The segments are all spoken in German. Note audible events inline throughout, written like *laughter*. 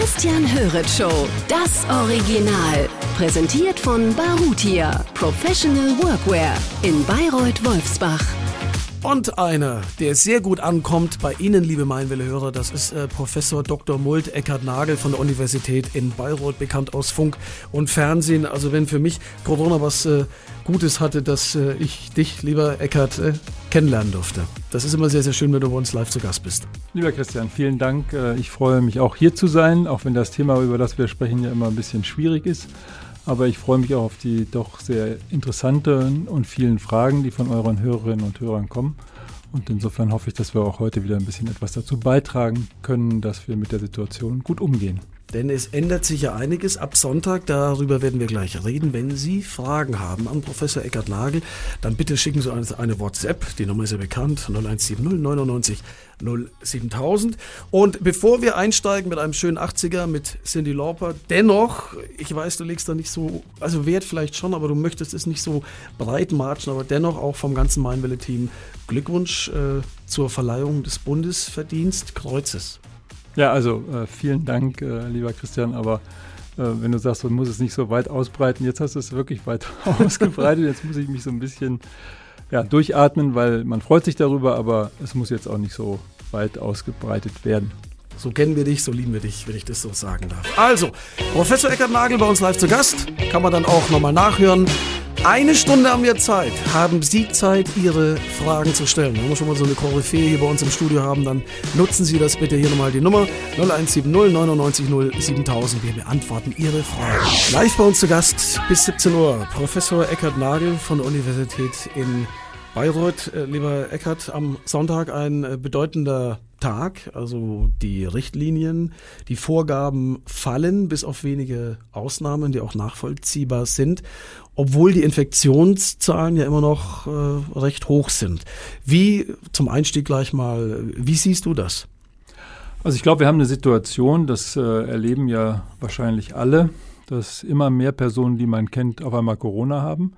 Christian Höret Show, das Original. Präsentiert von Barutia, Professional Workwear in Bayreuth-Wolfsbach. Und einer, der sehr gut ankommt bei Ihnen, liebe Mainwelle-Hörer, das ist äh, Professor Dr. Mult Eckhard Nagel von der Universität in Bayreuth, bekannt aus Funk und Fernsehen. Also wenn für mich Corona was äh, Gutes hatte, dass äh, ich dich, lieber Eckhard, äh, kennenlernen durfte. Das ist immer sehr, sehr schön, wenn du bei uns live zu Gast bist. Lieber Christian, vielen Dank. Äh, ich freue mich auch hier zu sein, auch wenn das Thema, über das wir sprechen, ja immer ein bisschen schwierig ist. Aber ich freue mich auch auf die doch sehr interessanten und vielen Fragen, die von euren Hörerinnen und Hörern kommen. Und insofern hoffe ich, dass wir auch heute wieder ein bisschen etwas dazu beitragen können, dass wir mit der Situation gut umgehen. Denn es ändert sich ja einiges ab Sonntag. Darüber werden wir gleich reden. Wenn Sie Fragen haben an Professor Eckhard Nagel, dann bitte schicken Sie uns eine WhatsApp. Die Nummer ist ja bekannt. 0170 99 07000. Und bevor wir einsteigen mit einem schönen 80er mit Cindy Lauper, dennoch, ich weiß, du legst da nicht so, also Wert vielleicht schon, aber du möchtest es nicht so breit marschen, aber dennoch auch vom ganzen Mainwelle-Team Glückwunsch äh, zur Verleihung des Bundesverdienstkreuzes. Ja, also äh, vielen Dank, äh, lieber Christian, aber äh, wenn du sagst, man muss es nicht so weit ausbreiten, jetzt hast du es wirklich weit *laughs* ausgebreitet, jetzt muss ich mich so ein bisschen ja, durchatmen, weil man freut sich darüber, aber es muss jetzt auch nicht so weit ausgebreitet werden. So kennen wir dich, so lieben wir dich, wenn ich das so sagen darf. Also, Professor Eckert Nagel bei uns live zu Gast. Kann man dann auch nochmal nachhören. Eine Stunde haben wir Zeit. Haben Sie Zeit, Ihre Fragen zu stellen? Wenn wir schon mal so eine Koryphäe hier bei uns im Studio haben, dann nutzen Sie das bitte hier nochmal die Nummer 0170 99 0 7000. Wir beantworten Ihre Fragen. Live bei uns zu Gast bis 17 Uhr. Professor Eckhard Nagel von der Universität in Bayreuth. Äh, lieber Eckhard, am Sonntag ein äh, bedeutender Tag. Also die Richtlinien, die Vorgaben fallen, bis auf wenige Ausnahmen, die auch nachvollziehbar sind obwohl die Infektionszahlen ja immer noch äh, recht hoch sind. Wie, zum Einstieg gleich mal, wie siehst du das? Also ich glaube, wir haben eine Situation, das erleben ja wahrscheinlich alle, dass immer mehr Personen, die man kennt, auf einmal Corona haben.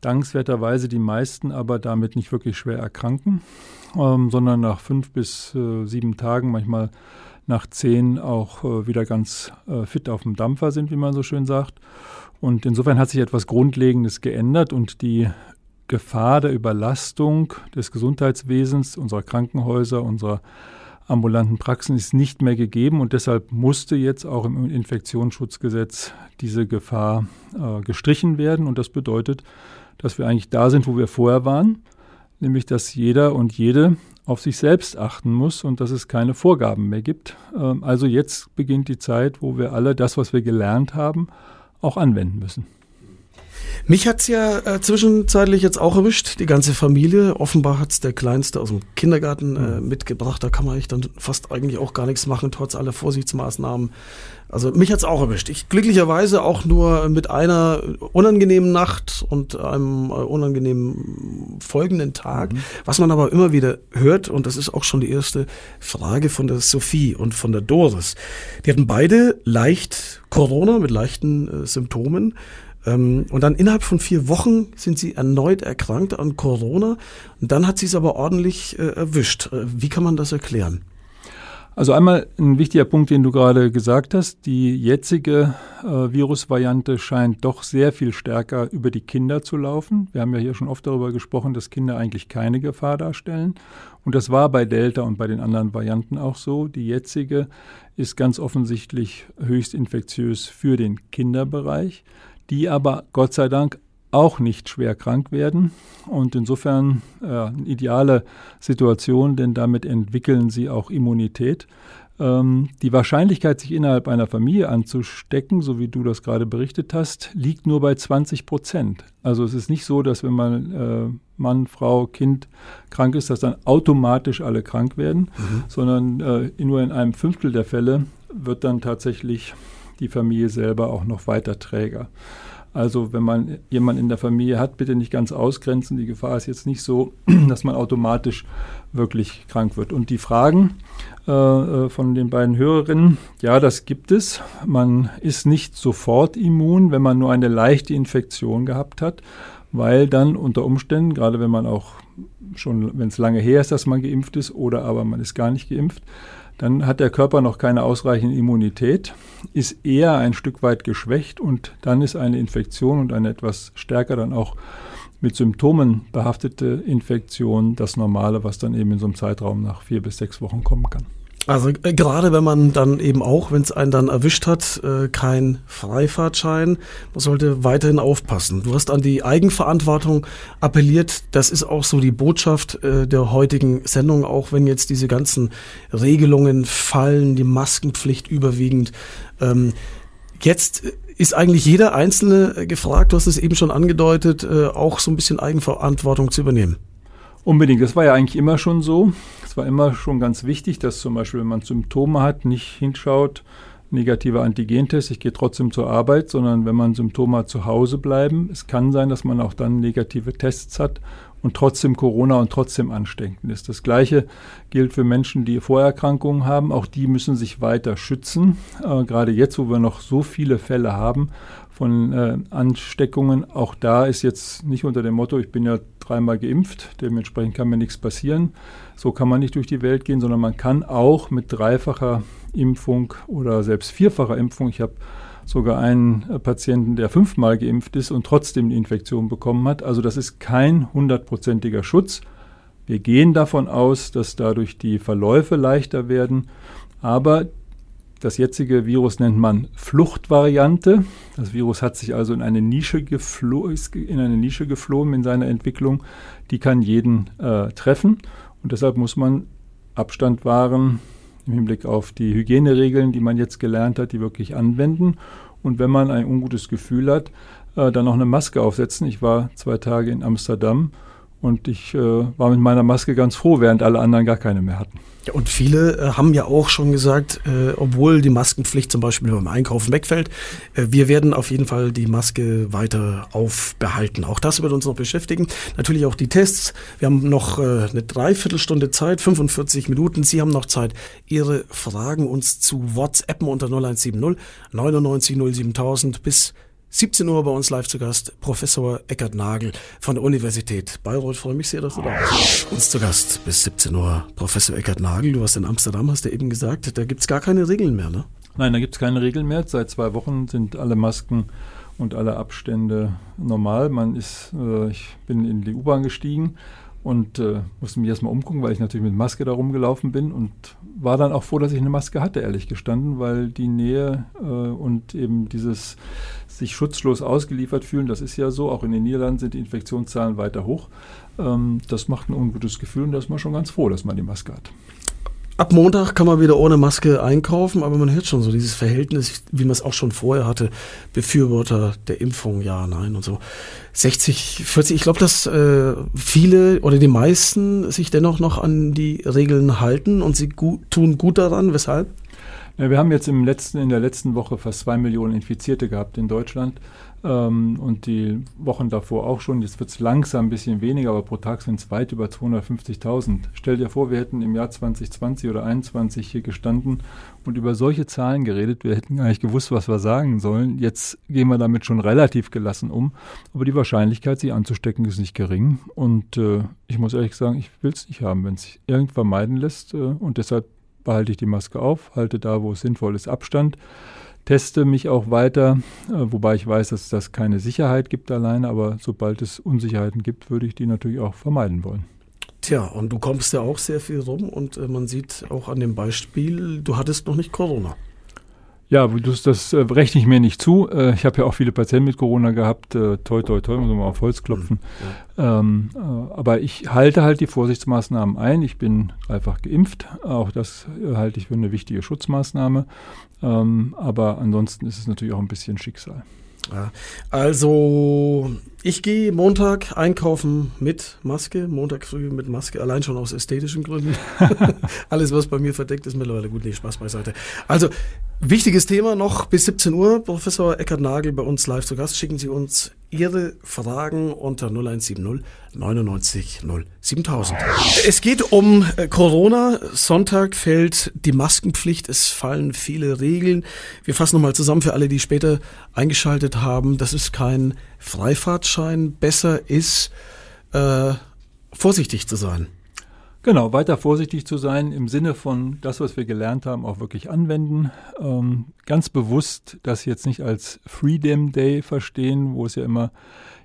Dankenswerterweise die meisten aber damit nicht wirklich schwer erkranken, ähm, sondern nach fünf bis äh, sieben Tagen, manchmal nach zehn auch äh, wieder ganz äh, fit auf dem Dampfer sind, wie man so schön sagt. Und insofern hat sich etwas Grundlegendes geändert und die Gefahr der Überlastung des Gesundheitswesens, unserer Krankenhäuser, unserer ambulanten Praxen ist nicht mehr gegeben und deshalb musste jetzt auch im Infektionsschutzgesetz diese Gefahr äh, gestrichen werden und das bedeutet, dass wir eigentlich da sind, wo wir vorher waren, nämlich dass jeder und jede auf sich selbst achten muss und dass es keine Vorgaben mehr gibt. Ähm, also jetzt beginnt die Zeit, wo wir alle das, was wir gelernt haben, auch anwenden müssen. Mich hat's ja äh, zwischenzeitlich jetzt auch erwischt, die ganze Familie. Offenbar hat's der Kleinste aus dem Kindergarten äh, mhm. mitgebracht. Da kann man eigentlich dann fast eigentlich auch gar nichts machen, trotz aller Vorsichtsmaßnahmen. Also mich hat's auch erwischt. Ich glücklicherweise auch nur mit einer unangenehmen Nacht und einem äh, unangenehmen folgenden Tag. Mhm. Was man aber immer wieder hört, und das ist auch schon die erste Frage von der Sophie und von der Doris. Die hatten beide leicht Corona mit leichten äh, Symptomen. Ähm, und dann innerhalb von vier Wochen sind sie erneut erkrankt an Corona. Und dann hat sie es aber ordentlich äh, erwischt. Äh, wie kann man das erklären? Also einmal ein wichtiger Punkt, den du gerade gesagt hast. Die jetzige äh, Virusvariante scheint doch sehr viel stärker über die Kinder zu laufen. Wir haben ja hier schon oft darüber gesprochen, dass Kinder eigentlich keine Gefahr darstellen. Und das war bei Delta und bei den anderen Varianten auch so. Die jetzige ist ganz offensichtlich höchst infektiös für den Kinderbereich die aber Gott sei Dank auch nicht schwer krank werden. Und insofern äh, eine ideale Situation, denn damit entwickeln sie auch Immunität. Ähm, die Wahrscheinlichkeit, sich innerhalb einer Familie anzustecken, so wie du das gerade berichtet hast, liegt nur bei 20 Prozent. Also es ist nicht so, dass wenn man äh, Mann, Frau, Kind krank ist, dass dann automatisch alle krank werden, mhm. sondern äh, nur in einem Fünftel der Fälle wird dann tatsächlich die Familie selber auch noch weiter Träger. Also wenn man jemanden in der Familie hat, bitte nicht ganz ausgrenzen. Die Gefahr ist jetzt nicht so, *clears throat* dass man automatisch wirklich krank wird. Und die Fragen äh, äh, von den beiden Hörerinnen, ja, das gibt es. Man ist nicht sofort immun, wenn man nur eine leichte Infektion gehabt hat, weil dann unter Umständen, gerade wenn man auch schon, wenn es lange her ist, dass man geimpft ist, oder aber man ist gar nicht geimpft, dann hat der Körper noch keine ausreichende Immunität, ist eher ein Stück weit geschwächt und dann ist eine Infektion und eine etwas stärker dann auch mit Symptomen behaftete Infektion das Normale, was dann eben in so einem Zeitraum nach vier bis sechs Wochen kommen kann. Also äh, gerade wenn man dann eben auch, wenn es einen dann erwischt hat, äh, kein Freifahrtschein, man sollte weiterhin aufpassen. Du hast an die Eigenverantwortung appelliert. Das ist auch so die Botschaft äh, der heutigen Sendung, auch wenn jetzt diese ganzen Regelungen fallen, die Maskenpflicht überwiegend. Ähm, jetzt ist eigentlich jeder Einzelne gefragt, du hast es eben schon angedeutet, auch so ein bisschen Eigenverantwortung zu übernehmen. Unbedingt. Das war ja eigentlich immer schon so. Es war immer schon ganz wichtig, dass zum Beispiel, wenn man Symptome hat, nicht hinschaut, negativer Antigentest, ich gehe trotzdem zur Arbeit, sondern wenn man Symptome hat, zu Hause bleiben. Es kann sein, dass man auch dann negative Tests hat und trotzdem Corona und trotzdem ansteckend ist. Das Gleiche gilt für Menschen, die Vorerkrankungen haben. Auch die müssen sich weiter schützen. Äh, gerade jetzt, wo wir noch so viele Fälle haben von äh, Ansteckungen, auch da ist jetzt nicht unter dem Motto, ich bin ja dreimal geimpft, dementsprechend kann mir nichts passieren. So kann man nicht durch die Welt gehen, sondern man kann auch mit dreifacher Impfung oder selbst vierfacher Impfung, ich habe sogar einen äh, Patienten, der fünfmal geimpft ist und trotzdem die Infektion bekommen hat. Also das ist kein hundertprozentiger Schutz. Wir gehen davon aus, dass dadurch die Verläufe leichter werden, aber das jetzige Virus nennt man Fluchtvariante. Das Virus hat sich also in eine Nische, geflo in eine Nische geflohen in seiner Entwicklung. Die kann jeden äh, treffen und deshalb muss man Abstand wahren, im Hinblick auf die Hygieneregeln, die man jetzt gelernt hat, die wirklich anwenden. Und wenn man ein ungutes Gefühl hat, äh, dann noch eine Maske aufsetzen. Ich war zwei Tage in Amsterdam und ich äh, war mit meiner Maske ganz froh, während alle anderen gar keine mehr hatten. Ja, und viele äh, haben ja auch schon gesagt, äh, obwohl die Maskenpflicht zum Beispiel beim Einkaufen wegfällt, äh, wir werden auf jeden Fall die Maske weiter aufbehalten. Auch das wird uns noch beschäftigen. Natürlich auch die Tests. Wir haben noch äh, eine Dreiviertelstunde Zeit, 45 Minuten. Sie haben noch Zeit, Ihre Fragen uns zu WhatsAppen unter 0170 99 07000 bis 17 Uhr bei uns live zu Gast Professor Eckert Nagel von der Universität Bayreuth. Freue mich sehr, dass du da bist. Uns zu Gast bis 17 Uhr Professor Eckert Nagel. Du warst in Amsterdam, hast du eben gesagt, da gibt es gar keine Regeln mehr, ne? Nein, da gibt es keine Regeln mehr. Seit zwei Wochen sind alle Masken und alle Abstände normal. Man ist, äh, ich bin in die U-Bahn gestiegen und äh, musste mich erstmal umgucken, weil ich natürlich mit Maske da rumgelaufen bin und war dann auch froh, dass ich eine Maske hatte, ehrlich gestanden, weil die Nähe äh, und eben dieses sich schutzlos ausgeliefert fühlen, das ist ja so, auch in den Niederlanden sind die Infektionszahlen weiter hoch. Ähm, das macht ein ungutes Gefühl und da ist man schon ganz froh, dass man die Maske hat. Ab Montag kann man wieder ohne Maske einkaufen, aber man hört schon so dieses Verhältnis, wie man es auch schon vorher hatte, Befürworter der Impfung, ja, nein und so. 60, 40, ich glaube, dass äh, viele oder die meisten sich dennoch noch an die Regeln halten und sie gut, tun gut daran. Weshalb? Ja, wir haben jetzt im letzten, in der letzten Woche fast zwei Millionen Infizierte gehabt in Deutschland ähm, und die Wochen davor auch schon. Jetzt wird es langsam ein bisschen weniger, aber pro Tag sind es weit über 250.000. Stell dir vor, wir hätten im Jahr 2020 oder 2021 hier gestanden und über solche Zahlen geredet. Wir hätten gar nicht gewusst, was wir sagen sollen. Jetzt gehen wir damit schon relativ gelassen um. Aber die Wahrscheinlichkeit, sich anzustecken, ist nicht gering. Und äh, ich muss ehrlich sagen, ich will es nicht haben, wenn es sich irgend vermeiden lässt. Äh, und deshalb behalte ich die Maske auf, halte da, wo es sinnvoll ist, Abstand teste mich auch weiter, äh, wobei ich weiß, dass das keine Sicherheit gibt alleine, aber sobald es Unsicherheiten gibt, würde ich die natürlich auch vermeiden wollen. Tja, und du kommst ja auch sehr viel rum und äh, man sieht auch an dem Beispiel, du hattest noch nicht Corona. Ja, das, das äh, rechne ich mir nicht zu. Äh, ich habe ja auch viele Patienten mit Corona gehabt. Äh, toi, toi, toi, muss man mal auf Holz klopfen. Mhm, ja. Ähm, äh, aber ich halte halt die Vorsichtsmaßnahmen ein. Ich bin einfach geimpft. Auch das halte ich für eine wichtige Schutzmaßnahme. Ähm, aber ansonsten ist es natürlich auch ein bisschen Schicksal. Also ich gehe Montag einkaufen mit Maske, Montag früh mit Maske, allein schon aus ästhetischen Gründen. *laughs* *laughs* Alles, was bei mir verdeckt ist, mittlerweile gut, nee, Spaß beiseite. Also, wichtiges Thema noch bis 17 Uhr. Professor Eckert Nagel bei uns live zu Gast. Schicken Sie uns Ihre Fragen unter 0170 99 0 7000. Es geht um äh, Corona. Sonntag fällt die Maskenpflicht. Es fallen viele Regeln. Wir fassen nochmal zusammen für alle, die später eingeschaltet haben. Das ist kein Freifahrtschein. Besser ist, äh, vorsichtig zu sein. Genau, weiter vorsichtig zu sein im Sinne von das, was wir gelernt haben, auch wirklich anwenden. Ähm, ganz bewusst das jetzt nicht als Freedom Day verstehen, wo es ja immer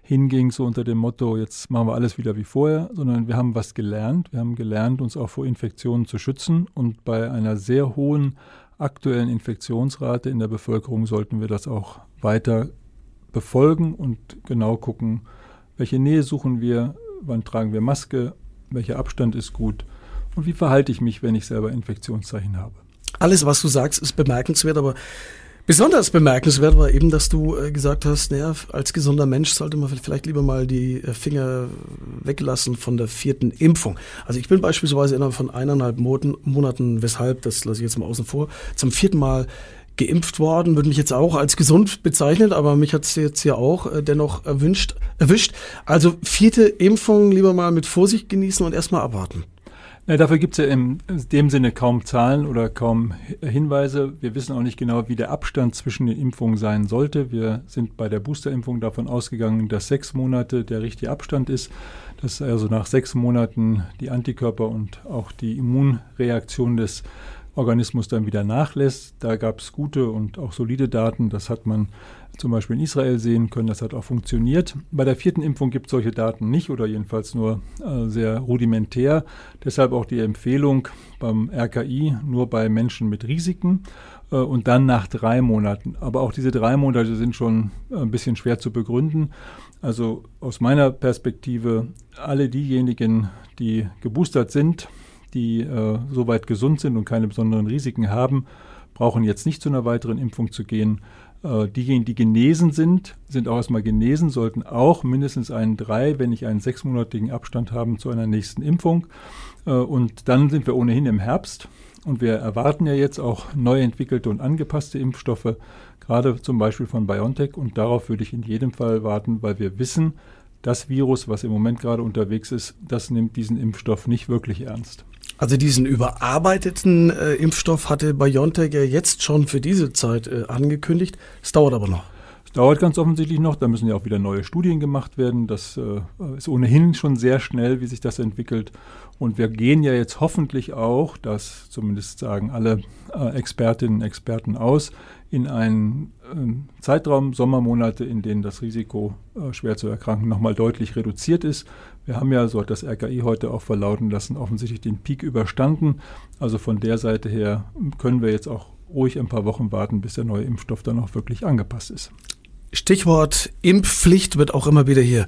hinging, so unter dem Motto, jetzt machen wir alles wieder wie vorher, sondern wir haben was gelernt. Wir haben gelernt, uns auch vor Infektionen zu schützen. Und bei einer sehr hohen aktuellen Infektionsrate in der Bevölkerung sollten wir das auch weiter befolgen und genau gucken, welche Nähe suchen wir, wann tragen wir Maske, welcher Abstand ist gut und wie verhalte ich mich, wenn ich selber Infektionszeichen habe. Alles, was du sagst, ist bemerkenswert, aber besonders bemerkenswert war eben, dass du äh, gesagt hast, naja, als gesunder Mensch sollte man vielleicht lieber mal die äh, Finger weglassen von der vierten Impfung. Also ich bin beispielsweise innerhalb von eineinhalb Monaten, weshalb, das lasse ich jetzt mal außen vor, zum vierten Mal geimpft worden, würde mich jetzt auch als gesund bezeichnen, aber mich hat es jetzt ja auch äh, dennoch erwünscht, erwischt. Also vierte Impfung lieber mal mit Vorsicht genießen und erstmal abwarten. Ja, dafür gibt es ja in dem Sinne kaum Zahlen oder kaum Hinweise. Wir wissen auch nicht genau, wie der Abstand zwischen den Impfungen sein sollte. Wir sind bei der Boosterimpfung davon ausgegangen, dass sechs Monate der richtige Abstand ist, dass also nach sechs Monaten die Antikörper und auch die Immunreaktion des Organismus dann wieder nachlässt. Da gab es gute und auch solide Daten. Das hat man zum Beispiel in Israel sehen können. Das hat auch funktioniert. Bei der vierten Impfung gibt es solche Daten nicht oder jedenfalls nur äh, sehr rudimentär. Deshalb auch die Empfehlung beim RKI nur bei Menschen mit Risiken äh, und dann nach drei Monaten. Aber auch diese drei Monate sind schon ein bisschen schwer zu begründen. Also aus meiner Perspektive, alle diejenigen, die geboostert sind, die äh, soweit gesund sind und keine besonderen Risiken haben, brauchen jetzt nicht zu einer weiteren Impfung zu gehen. Äh, diejenigen, die genesen sind, sind auch erstmal genesen, sollten auch mindestens einen drei, wenn nicht einen sechsmonatigen Abstand haben zu einer nächsten Impfung. Äh, und dann sind wir ohnehin im Herbst. Und wir erwarten ja jetzt auch neu entwickelte und angepasste Impfstoffe, gerade zum Beispiel von BioNTech. Und darauf würde ich in jedem Fall warten, weil wir wissen, das Virus, was im Moment gerade unterwegs ist, das nimmt diesen Impfstoff nicht wirklich ernst. Also diesen überarbeiteten äh, Impfstoff hatte BioNTech ja jetzt schon für diese Zeit äh, angekündigt. Es dauert aber noch. Dauert ganz offensichtlich noch. Da müssen ja auch wieder neue Studien gemacht werden. Das äh, ist ohnehin schon sehr schnell, wie sich das entwickelt. Und wir gehen ja jetzt hoffentlich auch, das zumindest sagen alle äh, Expertinnen und Experten aus, in einen äh, Zeitraum, Sommermonate, in denen das Risiko, äh, schwer zu erkranken, nochmal deutlich reduziert ist. Wir haben ja, so hat das RKI heute auch verlauten lassen, offensichtlich den Peak überstanden. Also von der Seite her können wir jetzt auch ruhig ein paar Wochen warten, bis der neue Impfstoff dann auch wirklich angepasst ist. Stichwort Impfpflicht wird auch immer wieder hier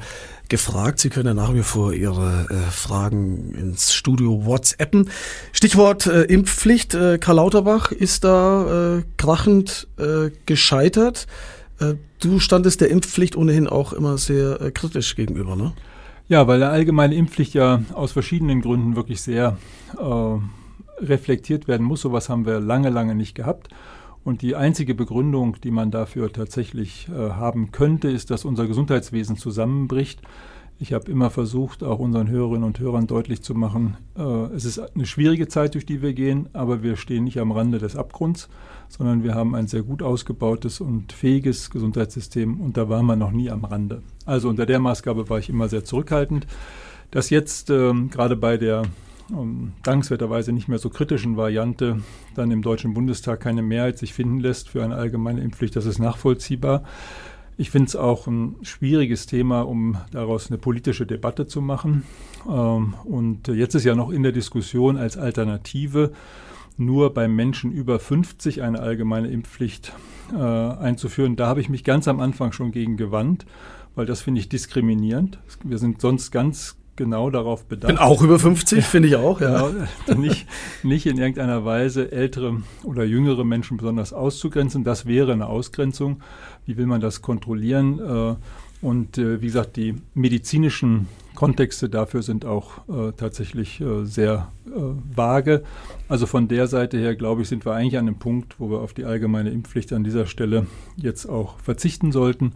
gefragt. Sie können ja nach wie vor Ihre äh, Fragen ins Studio WhatsAppen. Stichwort äh, Impfpflicht. Äh, Karl Lauterbach ist da äh, krachend äh, gescheitert. Äh, du standest der Impfpflicht ohnehin auch immer sehr kritisch gegenüber, ne? Ja, weil der allgemeine Impfpflicht ja aus verschiedenen Gründen wirklich sehr reflektiert werden muss. Sowas haben wir lange, lange nicht gehabt. Und die einzige Begründung, die man dafür tatsächlich äh, haben könnte, ist, dass unser Gesundheitswesen zusammenbricht. Ich habe immer versucht, auch unseren Hörerinnen und Hörern deutlich zu machen, äh, es ist eine schwierige Zeit, durch die wir gehen, aber wir stehen nicht am Rande des Abgrunds, sondern wir haben ein sehr gut ausgebautes und fähiges Gesundheitssystem und da waren wir noch nie am Rande. Also unter der Maßgabe war ich immer sehr zurückhaltend. Dass jetzt äh, gerade bei der ähm, dankenswerterweise nicht mehr so kritischen Variante dann im Deutschen Bundestag keine Mehrheit sich finden lässt für eine allgemeine Impfpflicht, das ist nachvollziehbar. Ich finde es auch ein schwieriges Thema, um daraus eine politische Debatte zu machen. Ähm, und jetzt ist ja noch in der Diskussion als Alternative nur bei Menschen über 50 eine allgemeine Impfpflicht äh, einzuführen. Da habe ich mich ganz am Anfang schon gegen gewandt, weil das finde ich diskriminierend. Wir sind sonst ganz genau darauf bedacht. Bin auch über 50, finde ich auch, ja. Genau, nicht, nicht in irgendeiner Weise ältere oder jüngere Menschen besonders auszugrenzen. Das wäre eine Ausgrenzung. Wie will man das kontrollieren? Äh, und äh, wie gesagt, die medizinischen Kontexte dafür sind auch äh, tatsächlich äh, sehr äh, vage. Also von der Seite her, glaube ich, sind wir eigentlich an einem Punkt, wo wir auf die allgemeine Impfpflicht an dieser Stelle jetzt auch verzichten sollten.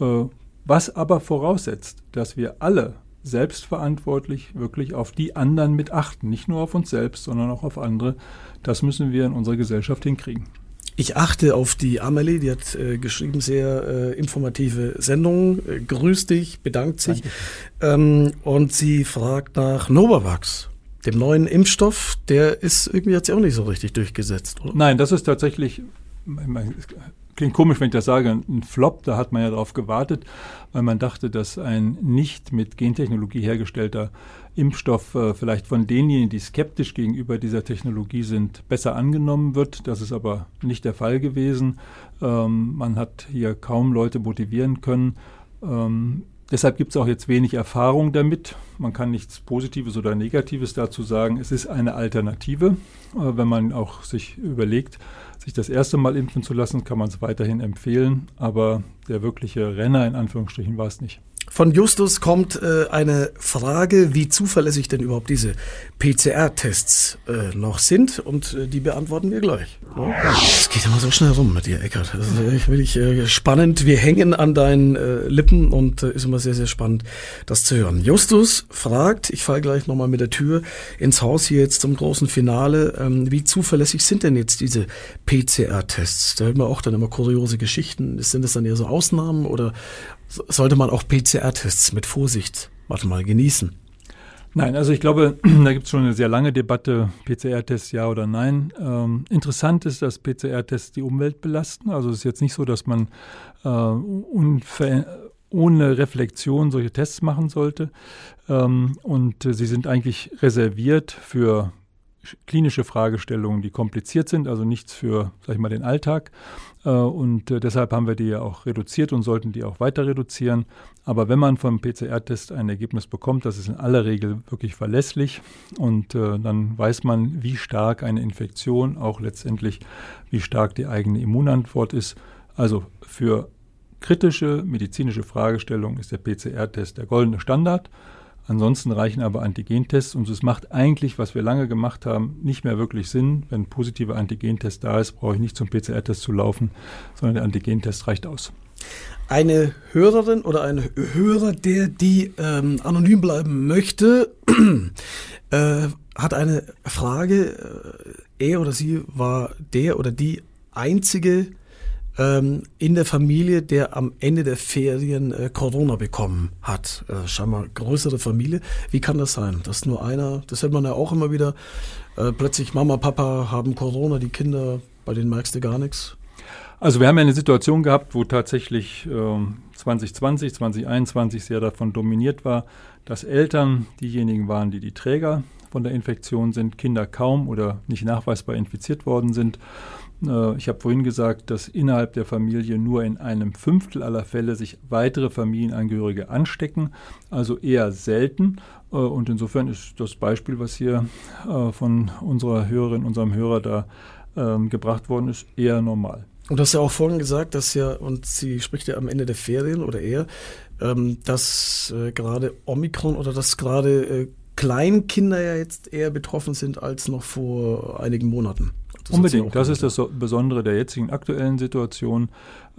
Äh, was aber voraussetzt, dass wir alle selbstverantwortlich wirklich auf die anderen mit achten. Nicht nur auf uns selbst, sondern auch auf andere. Das müssen wir in unserer Gesellschaft hinkriegen. Ich achte auf die Amelie, die hat äh, geschrieben, sehr äh, informative Sendungen. Äh, grüß dich, bedankt sich. Ähm, und sie fragt nach Novavax, dem neuen Impfstoff. Der ist irgendwie jetzt auch nicht so richtig durchgesetzt, oder? Nein, das ist tatsächlich klingt komisch, wenn ich das sage, ein Flop, da hat man ja darauf gewartet, weil man dachte, dass ein nicht mit Gentechnologie hergestellter Impfstoff äh, vielleicht von denjenigen, die skeptisch gegenüber dieser Technologie sind, besser angenommen wird. Das ist aber nicht der Fall gewesen. Ähm, man hat hier kaum Leute motivieren können. Ähm, deshalb gibt es auch jetzt wenig Erfahrung damit. Man kann nichts Positives oder Negatives dazu sagen. Es ist eine Alternative, äh, wenn man auch sich überlegt, sich das erste Mal impfen zu lassen, kann man es weiterhin empfehlen. Aber der wirkliche Renner in Anführungsstrichen war es nicht. Von Justus kommt äh, eine Frage, wie zuverlässig denn überhaupt diese PCR-Tests äh, noch sind und äh, die beantworten wir gleich. Es geht immer so schnell rum mit dir, Eckert. Das ist wirklich äh, spannend. Wir hängen an deinen äh, Lippen und äh, ist immer sehr, sehr spannend, das zu hören. Justus fragt, ich falle gleich nochmal mit der Tür ins Haus hier jetzt zum großen Finale, ähm, wie zuverlässig sind denn jetzt diese PCR-Tests? Da hört man auch dann immer kuriose Geschichten. Sind das dann eher so Ausnahmen oder sollte man auch PCR-Tests mit Vorsicht, warte mal, genießen? Nein, also ich glaube, *clears throat* da gibt es schon eine sehr lange Debatte, PCR-Tests ja oder nein. Ähm, interessant ist, dass PCR-Tests die Umwelt belasten. Also es ist jetzt nicht so, dass man äh, ohne Reflexion solche Tests machen sollte. Ähm, und äh, sie sind eigentlich reserviert für klinische Fragestellungen, die kompliziert sind, also nichts für, sag ich mal, den Alltag. Äh, und äh, deshalb haben wir die ja auch reduziert und sollten die auch weiter reduzieren. Aber wenn man vom PCR-Test ein Ergebnis bekommt, das ist in aller Regel wirklich verlässlich und äh, dann weiß man, wie stark eine Infektion, auch letztendlich, wie stark die eigene Immunantwort ist. Also für kritische medizinische Fragestellungen ist der PCR-Test der goldene Standard. Ansonsten reichen aber Antigentests und es macht eigentlich, was wir lange gemacht haben, nicht mehr wirklich Sinn. Wenn ein positiver Antigentest da ist, brauche ich nicht zum PCR-Test zu laufen, sondern der Antigentest reicht aus. Eine Hörerin oder ein Hörer, der die ähm, anonym bleiben möchte, *clears throat* äh, hat eine Frage. Äh, er oder sie war der oder die einzige ähm, in der Familie, der am Ende der Ferien äh, Corona bekommen hat. Äh, scheinbar größere Familie. Wie kann das sein? Dass nur einer, das hört man ja auch immer wieder, äh, plötzlich Mama, Papa haben Corona, die Kinder, bei denen merkst du gar nichts. Also wir haben ja eine Situation gehabt, wo tatsächlich äh, 2020, 2021 sehr davon dominiert war, dass Eltern diejenigen waren, die die Träger von der Infektion sind, Kinder kaum oder nicht nachweisbar infiziert worden sind. Äh, ich habe vorhin gesagt, dass innerhalb der Familie nur in einem Fünftel aller Fälle sich weitere Familienangehörige anstecken, also eher selten. Äh, und insofern ist das Beispiel, was hier äh, von unserer Hörerin, unserem Hörer da ähm, gebracht worden ist, eher normal. Und du hast ja auch vorhin gesagt, dass ja, und sie spricht ja am Ende der Ferien oder eher, ähm, dass gerade Omikron oder dass gerade Kleinkinder ja jetzt eher betroffen sind als noch vor einigen Monaten. Das Unbedingt, das ist das Besondere der jetzigen aktuellen Situation.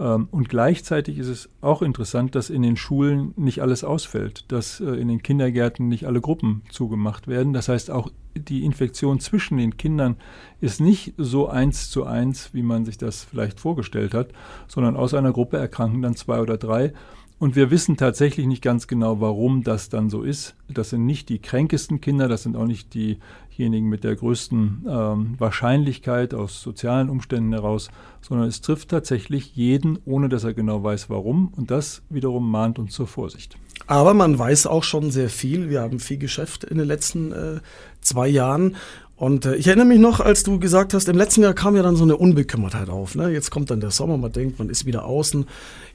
Ähm, und gleichzeitig ist es auch interessant, dass in den Schulen nicht alles ausfällt, dass äh, in den Kindergärten nicht alle Gruppen zugemacht werden. Das heißt, auch die Infektion zwischen den Kindern ist nicht so eins zu eins, wie man sich das vielleicht vorgestellt hat, sondern aus einer Gruppe erkranken dann zwei oder drei. Und wir wissen tatsächlich nicht ganz genau, warum das dann so ist. Das sind nicht die kränkesten Kinder, das sind auch nicht diejenigen mit der größten ähm, Wahrscheinlichkeit aus sozialen Umständen heraus, sondern es trifft tatsächlich jeden, ohne dass er genau weiß, warum. Und das wiederum mahnt uns zur Vorsicht. Aber man weiß auch schon sehr viel. Wir haben viel Geschäft in den letzten äh, zwei Jahren. Und äh, ich erinnere mich noch, als du gesagt hast, im letzten Jahr kam ja dann so eine Unbekümmertheit auf. Ne? Jetzt kommt dann der Sommer, man denkt, man ist wieder außen.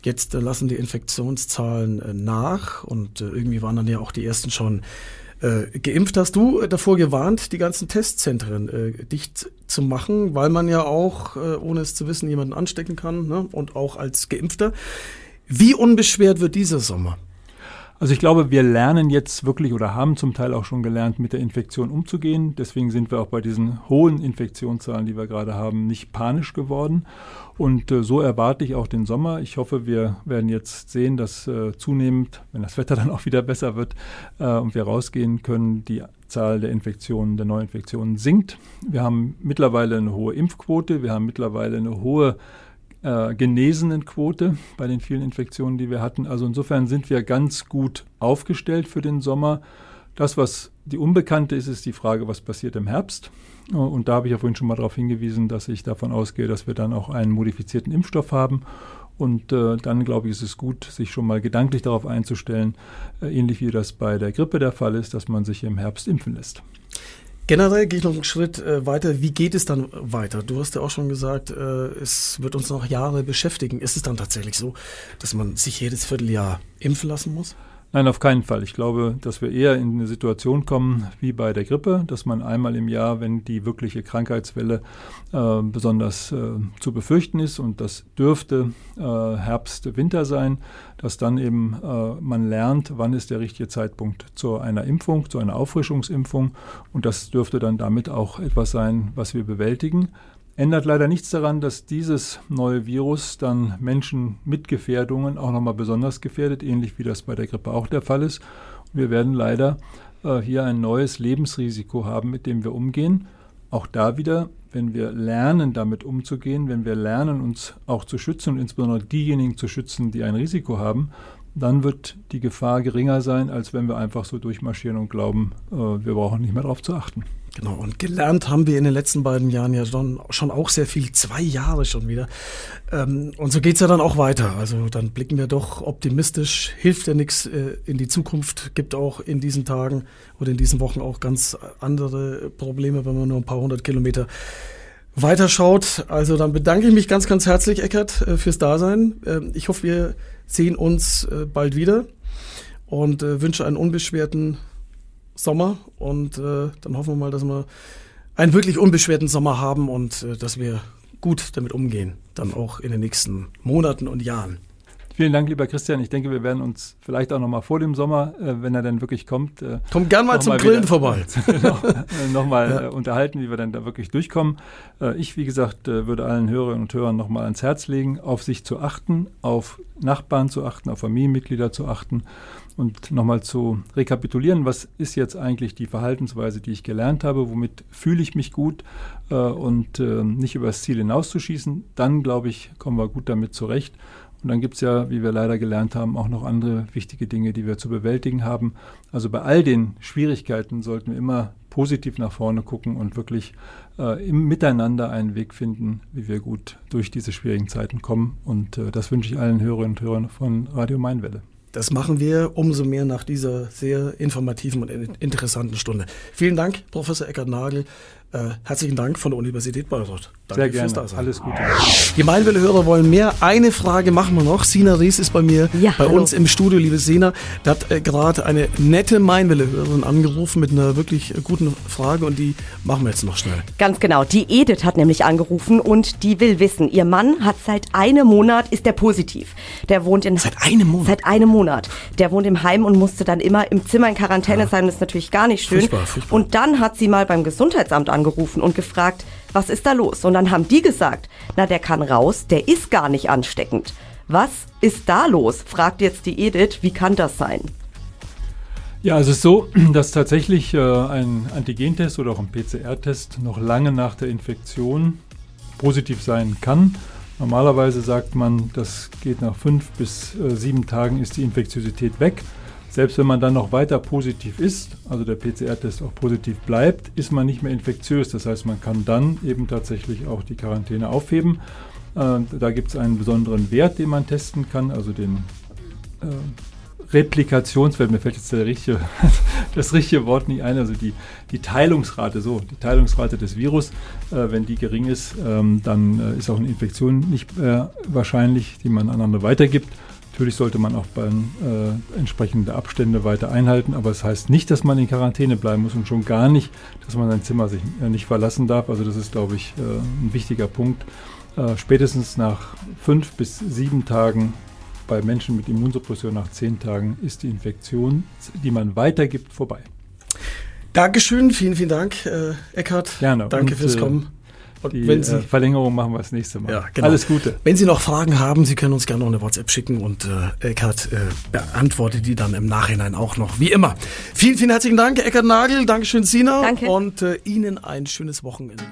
Jetzt äh, lassen die Infektionszahlen äh, nach und äh, irgendwie waren dann ja auch die ersten schon äh, geimpft. Hast du davor gewarnt, die ganzen Testzentren äh, dicht zu machen, weil man ja auch, äh, ohne es zu wissen, jemanden anstecken kann ne? und auch als Geimpfter. Wie unbeschwert wird dieser Sommer? Also ich glaube, wir lernen jetzt wirklich oder haben zum Teil auch schon gelernt, mit der Infektion umzugehen. Deswegen sind wir auch bei diesen hohen Infektionszahlen, die wir gerade haben, nicht panisch geworden. Und äh, so erwarte ich auch den Sommer. Ich hoffe, wir werden jetzt sehen, dass äh, zunehmend, wenn das Wetter *laughs* dann auch wieder besser wird äh, und wir rausgehen können, die Zahl der Infektionen, der Neuinfektionen sinkt. Wir haben mittlerweile eine hohe Impfquote, wir haben mittlerweile eine hohe äh, Genesenenquote bei den vielen Infektionen, die wir hatten. Also insofern sind wir ganz gut aufgestellt für den Sommer. Das, was die Unbekannte ist, ist die Frage, was passiert im Herbst. Und da habe ich ja vorhin schon mal darauf hingewiesen, dass ich davon ausgehe, dass wir dann auch einen modifizierten Impfstoff haben. Und äh, dann, glaube ich, ist es gut, sich schon mal gedanklich darauf einzustellen, äh, ähnlich wie das bei der Grippe der Fall ist, dass man sich im Herbst impfen lässt. Generell gehe ich noch einen Schritt äh, weiter. Wie geht es dann weiter? Du hast ja auch schon gesagt, äh, es wird uns noch Jahre beschäftigen. Ist es dann tatsächlich so, dass man sich jedes Vierteljahr impfen lassen muss? Nein, auf keinen Fall. Ich glaube, dass wir eher in eine Situation kommen wie bei der Grippe, dass man einmal im Jahr, wenn die wirkliche Krankheitswelle äh, besonders äh, zu befürchten ist, und das dürfte äh, Herbst, Winter sein, dass dann eben äh, man lernt, wann ist der richtige Zeitpunkt zu einer Impfung, zu einer Auffrischungsimpfung. Und das dürfte dann damit auch etwas sein, was wir bewältigen. Ändert leider nichts daran, dass dieses neue Virus dann Menschen mit Gefährdungen auch nochmal besonders gefährdet, ähnlich wie das bei der Grippe auch der Fall ist. Und wir werden leider äh, hier ein neues Lebensrisiko haben, mit dem wir umgehen. Auch da wieder, wenn wir lernen, damit umzugehen, wenn wir lernen, uns auch zu schützen und insbesondere diejenigen zu schützen, die ein Risiko haben, dann wird die Gefahr geringer sein, als wenn wir einfach so durchmarschieren und glauben, äh, wir brauchen nicht mehr darauf zu achten. Genau, und gelernt haben wir in den letzten beiden Jahren ja schon, schon auch sehr viel, zwei Jahre schon wieder. Ähm, und so geht's ja dann auch weiter. Also dann blicken wir doch optimistisch, hilft ja nichts äh, in die Zukunft, gibt auch in diesen Tagen oder in diesen Wochen auch ganz andere Probleme, wenn man nur ein paar hundert Kilometer weiterschaut. Also dann bedanke ich mich ganz, ganz herzlich, Eckert, äh, fürs Dasein. Ähm, ich hoffe, wir sehen uns äh, bald wieder und äh, wünsche einen unbeschwerten Sommer und äh, dann hoffen wir mal, dass wir einen wirklich unbeschwerten Sommer haben und äh, dass wir gut damit umgehen, dann auch in den nächsten Monaten und Jahren. Vielen Dank, lieber Christian. Ich denke, wir werden uns vielleicht auch noch mal vor dem Sommer, äh, wenn er dann wirklich kommt, äh, kommt gern mal zum mal Grillen wieder, vorbei, *laughs* genau, äh, nochmal ja. äh, unterhalten, wie wir dann da wirklich durchkommen. Äh, ich, wie gesagt, äh, würde allen Hörerinnen und Hörern noch mal ans Herz legen, auf sich zu achten, auf Nachbarn zu achten, auf Familienmitglieder zu achten und nochmal zu rekapitulieren, was ist jetzt eigentlich die Verhaltensweise, die ich gelernt habe, womit fühle ich mich gut äh, und äh, nicht über das Ziel hinauszuschießen, dann glaube ich, kommen wir gut damit zurecht. Und dann gibt es ja, wie wir leider gelernt haben, auch noch andere wichtige Dinge, die wir zu bewältigen haben. Also bei all den Schwierigkeiten sollten wir immer positiv nach vorne gucken und wirklich äh, im Miteinander einen Weg finden, wie wir gut durch diese schwierigen Zeiten kommen. Und äh, das wünsche ich allen Hörerinnen und Hörern von Radio Mainwelle. Das machen wir umso mehr nach dieser sehr informativen und interessanten Stunde. Vielen Dank, Professor Eckert Nagel. Äh, herzlichen Dank von der Universität Bayreuth. Danke Sehr gerne. Fürs Alles Gute. Die Mainwelle-Hörer wollen mehr. Eine Frage machen wir noch. Sina Ries ist bei mir, ja, bei hallo. uns im Studio, liebe Sina. Da hat äh, gerade eine nette Mainwelle-Hörerin angerufen mit einer wirklich guten Frage und die machen wir jetzt noch schnell. Ganz genau. Die Edith hat nämlich angerufen und die will wissen, ihr Mann hat seit einem Monat, ist der positiv. Der wohnt in... Seit einem Monat? Seit einem Monat. Der wohnt im Heim und musste dann immer im Zimmer in Quarantäne ja. sein. Das ist natürlich gar nicht schön. Furchtbar, furchtbar. Und dann hat sie mal beim Gesundheitsamt angerufen und gefragt, was ist da los? Und dann haben die gesagt, na, der kann raus, der ist gar nicht ansteckend. Was ist da los? fragt jetzt die Edith, wie kann das sein? Ja, es ist so, *clears throat* dass tatsächlich äh, ein Antigentest oder auch ein PCR-Test noch lange nach der Infektion positiv sein kann. Normalerweise sagt man, das geht nach fünf bis äh, sieben Tagen ist die Infektiosität weg. Selbst wenn man dann noch weiter positiv ist, also der PCR-Test auch positiv bleibt, ist man nicht mehr infektiös. Das heißt, man kann dann eben tatsächlich auch die Quarantäne aufheben. Äh, da gibt es einen besonderen Wert, den man testen kann, also den äh, Replikationswert, mir fällt jetzt richtige, *laughs* das richtige Wort nicht ein, also die, die Teilungsrate, so, die Teilungsrate des Virus, äh, wenn die gering ist, ähm, dann äh, ist auch eine Infektion nicht äh, wahrscheinlich, die man an andere weitergibt. Natürlich sollte man auch bei, äh, entsprechende Abstände weiter einhalten, aber es das heißt nicht, dass man in Quarantäne bleiben muss und schon gar nicht, dass man sein Zimmer sich äh, nicht verlassen darf. Also das ist, glaube ich, äh, ein wichtiger Punkt. Äh, spätestens nach fünf bis sieben Tagen bei Menschen mit Immunsuppression nach zehn Tagen ist die Infektion, die man weitergibt, vorbei. Dankeschön, vielen, vielen Dank, äh, Eckhard. Gerne. Danke Und, fürs äh, Kommen. Und die wenn Sie, äh, Verlängerung machen wir das nächste Mal. Ja, genau. Alles Gute. Wenn Sie noch Fragen haben, Sie können uns gerne noch eine WhatsApp schicken und äh, Eckhard äh, beantwortet die dann im Nachhinein auch noch, wie immer. Vielen, vielen herzlichen Dank, Eckhard Nagel. Dankeschön, Sina. Danke. Und äh, Ihnen ein schönes Wochenende.